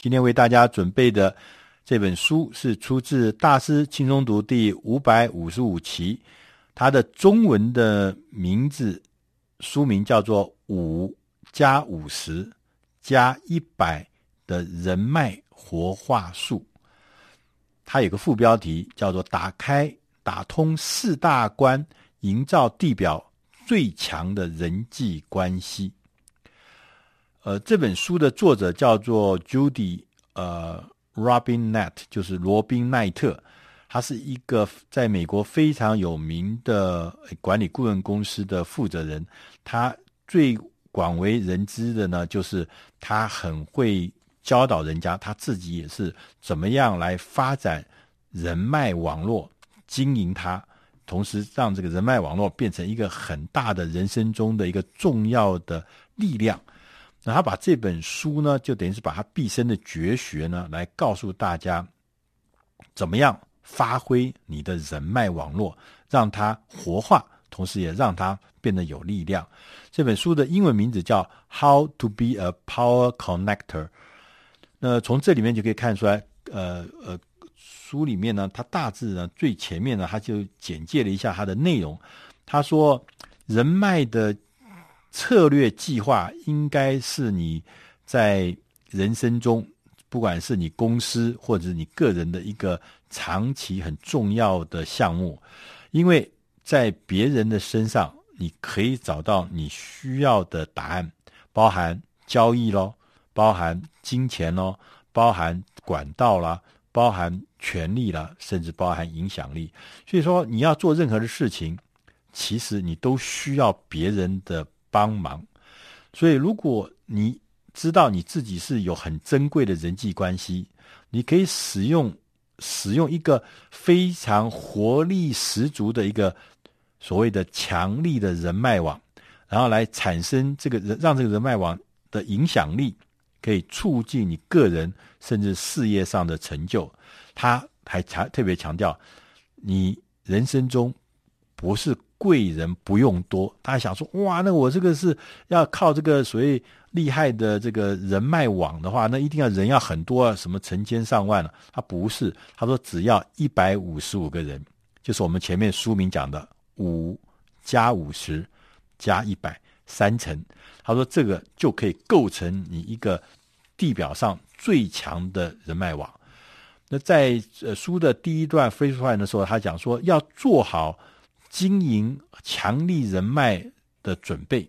今天为大家准备的这本书是出自《大师轻松读》第五百五十五期，它的中文的名字书名叫做《五加五十加一百的人脉活化术》，它有个副标题叫做“打开打通四大关，营造地表最强的人际关系”。呃，这本书的作者叫做 Judy 呃 Robin Knight，就是罗宾奈特，他是一个在美国非常有名的管理顾问公司的负责人。他最广为人知的呢，就是他很会教导人家，他自己也是怎么样来发展人脉网络，经营它，同时让这个人脉网络变成一个很大的人生中的一个重要的力量。那他把这本书呢，就等于是把他毕生的绝学呢，来告诉大家，怎么样发挥你的人脉网络，让它活化，同时也让它变得有力量。这本书的英文名字叫《How to Be a Power Connector》。那从这里面就可以看出来，呃呃，书里面呢，它大致呢最前面呢，他就简介了一下它的内容。他说，人脉的。策略计划应该是你在人生中，不管是你公司或者你个人的一个长期很重要的项目，因为在别人的身上，你可以找到你需要的答案，包含交易咯，包含金钱咯，包含管道啦，包含权力啦，甚至包含影响力。所以说，你要做任何的事情，其实你都需要别人的。帮忙，所以如果你知道你自己是有很珍贵的人际关系，你可以使用使用一个非常活力十足的一个所谓的强力的人脉网，然后来产生这个人让这个人脉网的影响力可以促进你个人甚至事业上的成就。他还强特别强调，你人生中不是。贵人不用多，大家想说哇，那我这个是要靠这个所谓厉害的这个人脉网的话，那一定要人要很多啊，什么成千上万了。他不是，他说只要一百五十五个人，就是我们前面书名讲的五加五十加一百三层。他说这个就可以构成你一个地表上最强的人脉网。那在呃书的第一段 phrase e 的时候，他讲说要做好。经营强力人脉的准备，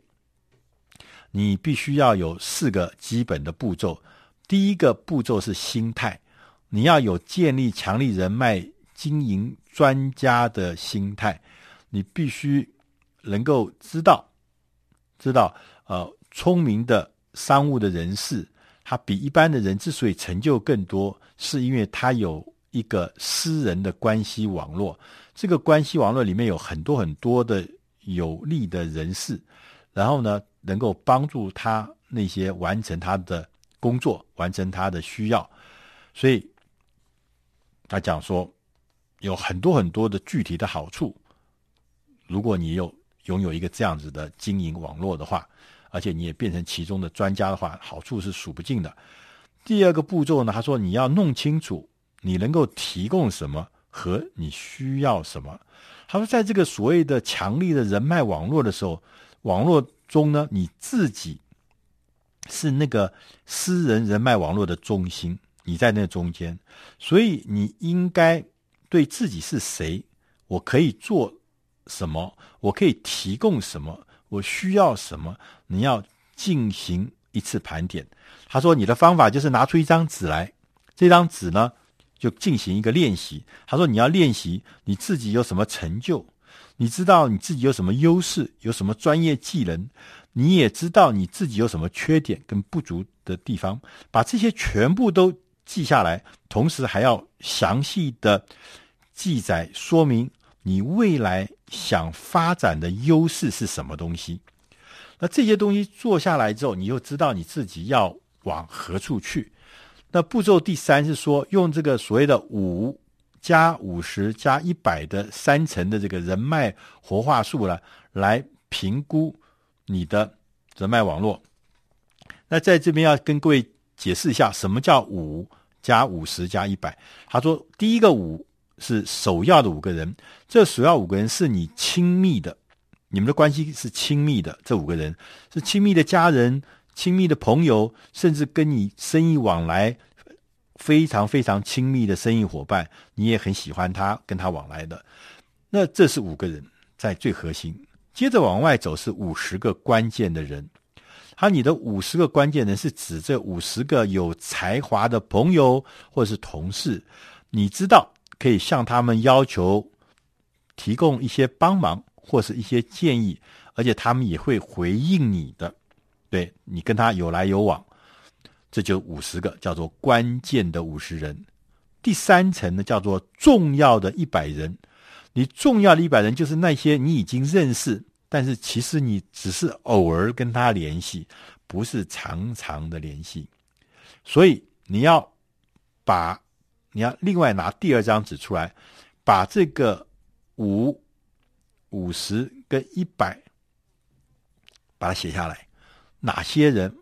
你必须要有四个基本的步骤。第一个步骤是心态，你要有建立强力人脉、经营专家的心态。你必须能够知道，知道，呃，聪明的商务的人士，他比一般的人之所以成就更多，是因为他有一个私人的关系网络。这个关系网络里面有很多很多的有利的人士，然后呢，能够帮助他那些完成他的工作，完成他的需要。所以他讲说，有很多很多的具体的好处。如果你有拥有一个这样子的经营网络的话，而且你也变成其中的专家的话，好处是数不尽的。第二个步骤呢，他说你要弄清楚你能够提供什么。和你需要什么？他说，在这个所谓的强力的人脉网络的时候，网络中呢，你自己是那个私人人脉网络的中心，你在那中间，所以你应该对自己是谁，我可以做什么，我可以提供什么，我需要什么，你要进行一次盘点。他说，你的方法就是拿出一张纸来，这张纸呢。就进行一个练习。他说：“你要练习你自己有什么成就，你知道你自己有什么优势，有什么专业技能，你也知道你自己有什么缺点跟不足的地方，把这些全部都记下来，同时还要详细的记载说明你未来想发展的优势是什么东西。那这些东西做下来之后，你又知道你自己要往何处去。”那步骤第三是说，用这个所谓的五加五十加一百的三层的这个人脉活化术呢，来评估你的人脉网络。那在这边要跟各位解释一下什么叫五加五十加一百。他说，第一个五是首要的五个人，这首要五个人是你亲密的，你们的关系是亲密的，这五个人是亲密的家人、亲密的朋友，甚至跟你生意往来非常非常亲密的生意伙伴，你也很喜欢他，跟他往来的。那这是五个人在最核心，接着往外走是五十个关键的人。他你的五十个关键人是指这五十个有才华的朋友或者是同事，你知道可以向他们要求提供一些帮忙或是一些建议，而且他们也会回应你的，对你跟他有来有往，这就五十个叫做关键的五十人。第三层呢叫做重要的一百人。你重要的一百人，就是那些你已经认识，但是其实你只是偶尔跟他联系，不是常常的联系。所以你要把，你要另外拿第二张纸出来，把这个五、五十跟一百，把它写下来。哪些人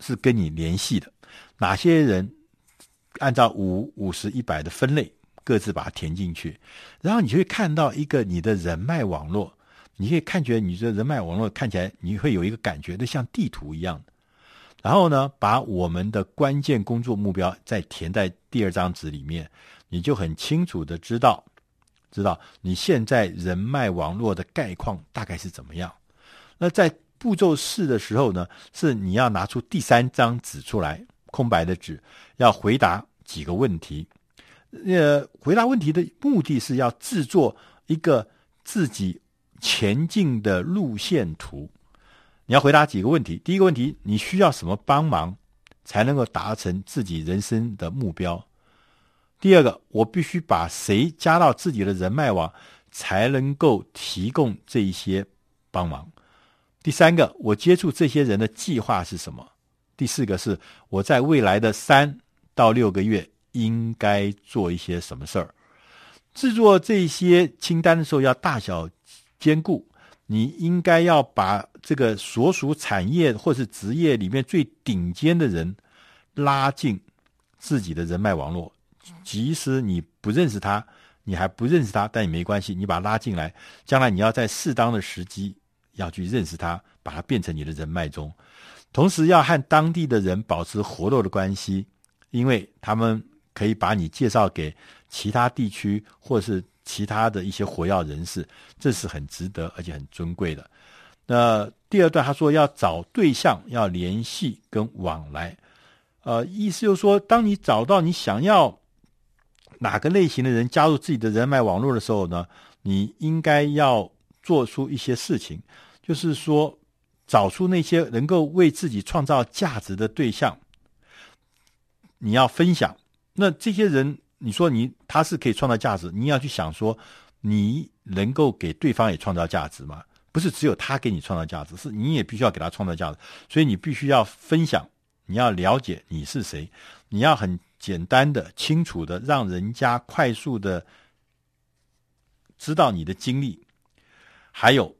是跟你联系的？哪些人按照五、五十、一百的分类？各自把它填进去，然后你就会看到一个你的人脉网络。你可以看觉你的人脉网络看起来，你会有一个感觉，就像地图一样。然后呢，把我们的关键工作目标再填在第二张纸里面，你就很清楚的知道，知道你现在人脉网络的概况大概是怎么样。那在步骤四的时候呢，是你要拿出第三张纸出来，空白的纸，要回答几个问题。呃，回答问题的目的是要制作一个自己前进的路线图。你要回答几个问题？第一个问题，你需要什么帮忙才能够达成自己人生的目标？第二个，我必须把谁加到自己的人脉网才能够提供这一些帮忙？第三个，我接触这些人的计划是什么？第四个是我在未来的三到六个月。应该做一些什么事儿？制作这些清单的时候要大小兼顾。你应该要把这个所属产业或是职业里面最顶尖的人拉进自己的人脉网络。即使你不认识他，你还不认识他，但也没关系，你把他拉进来。将来你要在适当的时机要去认识他，把他变成你的人脉中。同时要和当地的人保持活络的关系，因为他们。可以把你介绍给其他地区或是其他的一些活跃人士，这是很值得而且很尊贵的。那第二段他说要找对象，要联系跟往来，呃，意思就是说，当你找到你想要哪个类型的人加入自己的人脉网络的时候呢，你应该要做出一些事情，就是说找出那些能够为自己创造价值的对象，你要分享。那这些人，你说你他是可以创造价值，你要去想说，你能够给对方也创造价值吗？不是只有他给你创造价值，是你也必须要给他创造价值。所以你必须要分享，你要了解你是谁，你要很简单的、清楚的，让人家快速的知道你的经历，还有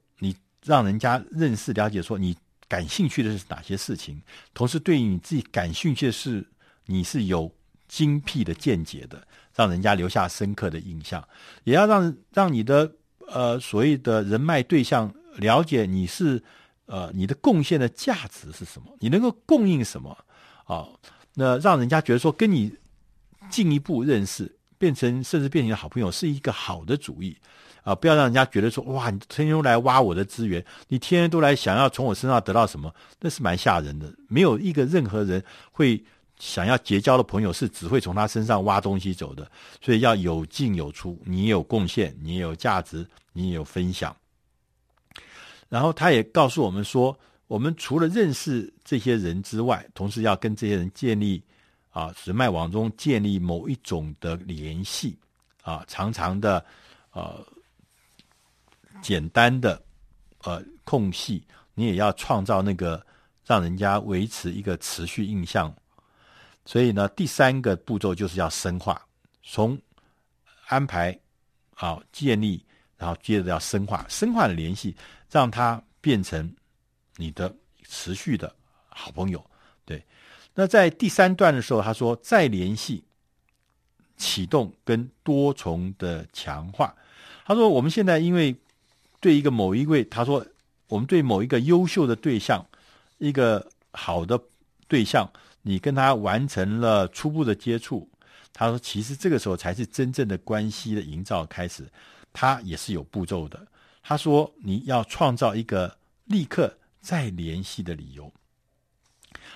让人家认识、了解，说你感兴趣的是哪些事情，同时对于你自己感兴趣的事，你是有。精辟的见解的，让人家留下深刻的印象，也要让让你的呃所谓的人脉对象了解你是呃你的贡献的价值是什么，你能够供应什么啊、那让人家觉得说跟你进一步认识，变成甚至变成好朋友，是一个好的主意啊！不要让人家觉得说哇，你天天都来挖我的资源，你天天都来想要从我身上得到什么，那是蛮吓人的。没有一个任何人会。想要结交的朋友是只会从他身上挖东西走的，所以要有进有出。你也有贡献，你也有价值，你也有分享。然后他也告诉我们说，我们除了认识这些人之外，同时要跟这些人建立啊人脉网中建立某一种的联系啊，长长的呃简单的呃空隙，你也要创造那个让人家维持一个持续印象。所以呢，第三个步骤就是要深化，从安排啊建立，然后接着要深化，深化的联系，让它变成你的持续的好朋友。对，那在第三段的时候，他说再联系、启动跟多重的强化。他说我们现在因为对一个某一位，他说我们对某一个优秀的对象，一个好的对象，你跟他完成了初步的接触。他说其实这个时候才是真正的关系的营造开始，他也是有步骤的。他说你要创造一个立刻再联系的理由。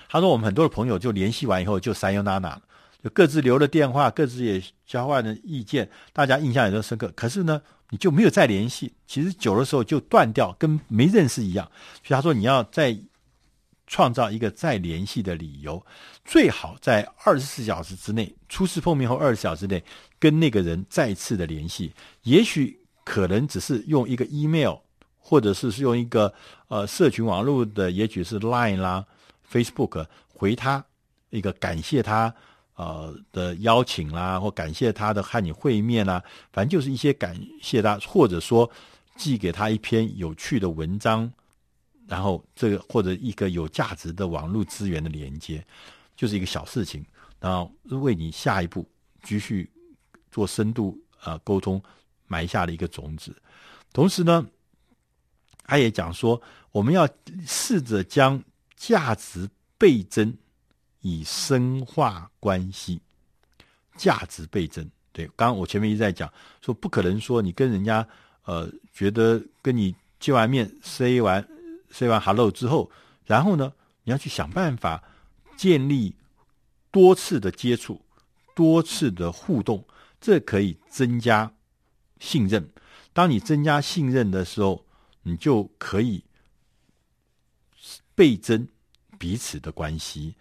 他说：“我们很多的朋友就联系完以后就三优娜娜，就各自留了电话，各自也交换了意见，大家印象也都深刻。可是呢，你就没有再联系。其实久的时候就断掉，跟没认识一样。所以他说，你要再创造一个再联系的理由，最好在二十四小时之内，初次碰面后二十四小时内跟那个人再次的联系。也许可能只是用一个 email，或者是是用一个呃社群网络的，也许是 Line 啦。” Facebook 回他一个感谢他呃的邀请啦，或感谢他的和你会面啦，反正就是一些感谢他，或者说寄给他一篇有趣的文章，然后这个或者一个有价值的网络资源的连接，就是一个小事情，然后为你下一步继续做深度呃沟通埋下了一个种子。同时呢，他也讲说，我们要试着将价值倍增，以深化关系。价值倍增，对，刚刚我前面一直在讲，说不可能说你跟人家，呃，觉得跟你见完面，say 完 say 完 hello 之后，然后呢，你要去想办法建立多次的接触，多次的互动，这可以增加信任。当你增加信任的时候，你就可以。倍增彼此的关系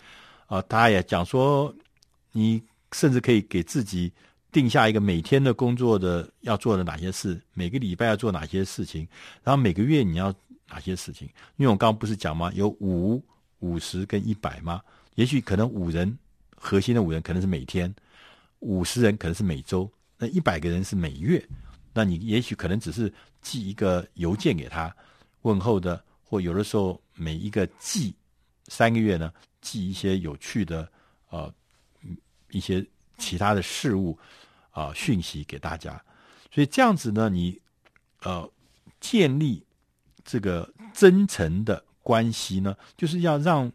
啊！他也讲说，你甚至可以给自己定下一个每天的工作的要做的哪些事，每个礼拜要做哪些事情，然后每个月你要哪些事情。因为我刚刚不是讲吗？有五、五十跟一百吗？也许可能五人核心的五人可能是每天，五十人可能是每周，那一百个人是每月。那你也许可能只是寄一个邮件给他问候的。或有的时候，每一个季三个月呢，寄一些有趣的呃一些其他的事物啊、讯息给大家，所以这样子呢，你呃建立这个真诚的关系呢，就是要让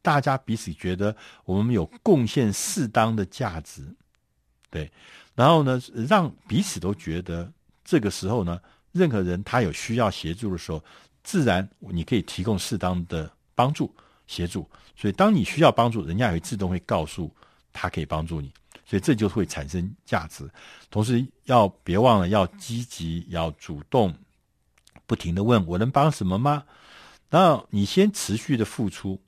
大家彼此觉得我们有贡献适当的价值，对，然后呢，让彼此都觉得这个时候呢，任何人他有需要协助的时候。自然，你可以提供适当的帮助协助，所以当你需要帮助，人家也会自动会告诉他可以帮助你，所以这就会产生价值。同时，要别忘了要积极，要主动，不停地问我能帮什么吗？然后你先持续的付出，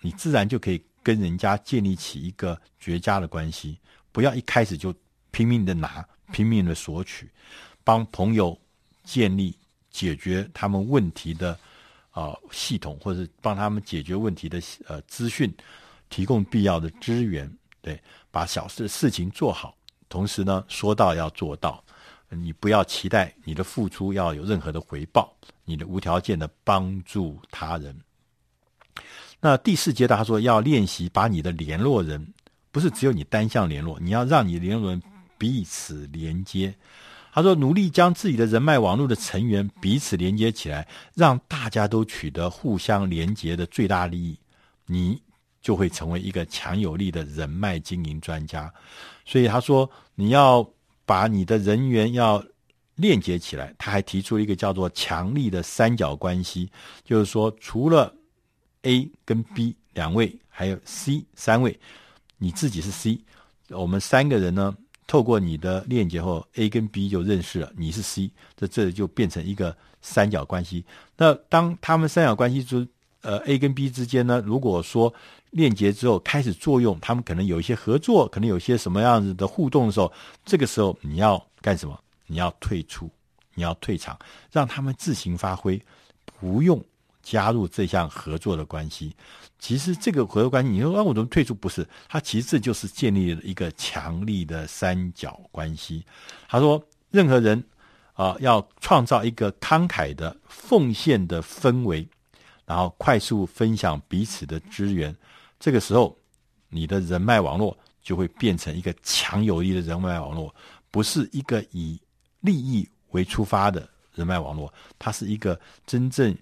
你自然就可以跟人家建立起一个绝佳的关系。不要一开始就拼命的拿，拼命的索取，帮朋友建立。解决他们问题的啊、系统，或者是帮他们解决问题的呃资讯，提供必要的资源，对，把小事事情做好。同时呢，说到要做到，你不要期待你的付出要有任何的回报，你的无条件的帮助他人。那第四阶段他说要练习把你的联络人，不是只有你单向联络，你要让你联络人彼此连接。他说：“努力将自己的人脉网络的成员彼此连接起来，让大家都取得互相连接的最大利益，你就会成为一个强有力的人脉经营专家。所以他说，你要把你的人员要链接起来。他还提出了一个叫做强力的三角关系，就是说，除了 A 跟 B 两位，还有 C 三位，你自己是 C，我们三个人呢。”透过你的链接后，A 跟 B 就认识了，你是 C，这这就变成一个三角关系。那当他们三角关系之呃 A 跟 B 之间呢，如果说链接之后开始作用，他们可能有一些合作，可能有些什么样子的互动的时候，这个时候你要干什么？你要退出，你要退场，让他们自行发挥，不用。加入这项合作的关系，其实这个合作关系，你说啊，我怎么退出？不是，他其实就是建立了一个强力的三角关系。他说，任何人啊，要创造一个慷慨的奉献的氛围，然后快速分享彼此的资源。这个时候，你的人脉网络就会变成一个强有力的人脉网络，不是一个以利益为出发的人脉网络，它是一个真正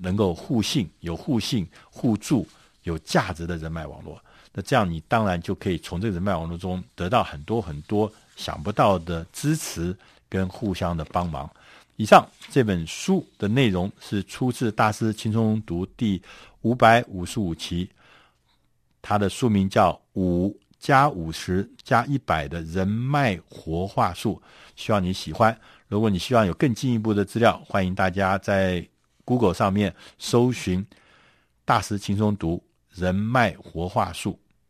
能够互信、有互信、互助、有价值的人脉网络。那这样，你当然就可以从这个人脉网络中得到很多很多想不到的支持跟互相的帮忙。以上这本书的内容是出自《大师轻松读》第五百五十五期，它的书名叫《五加五十加一百的人脉活化术》，希望你喜欢。如果你希望有更进一步的资料，欢迎大家在 Google 上面搜寻《大师轻松读》。人脉活化术。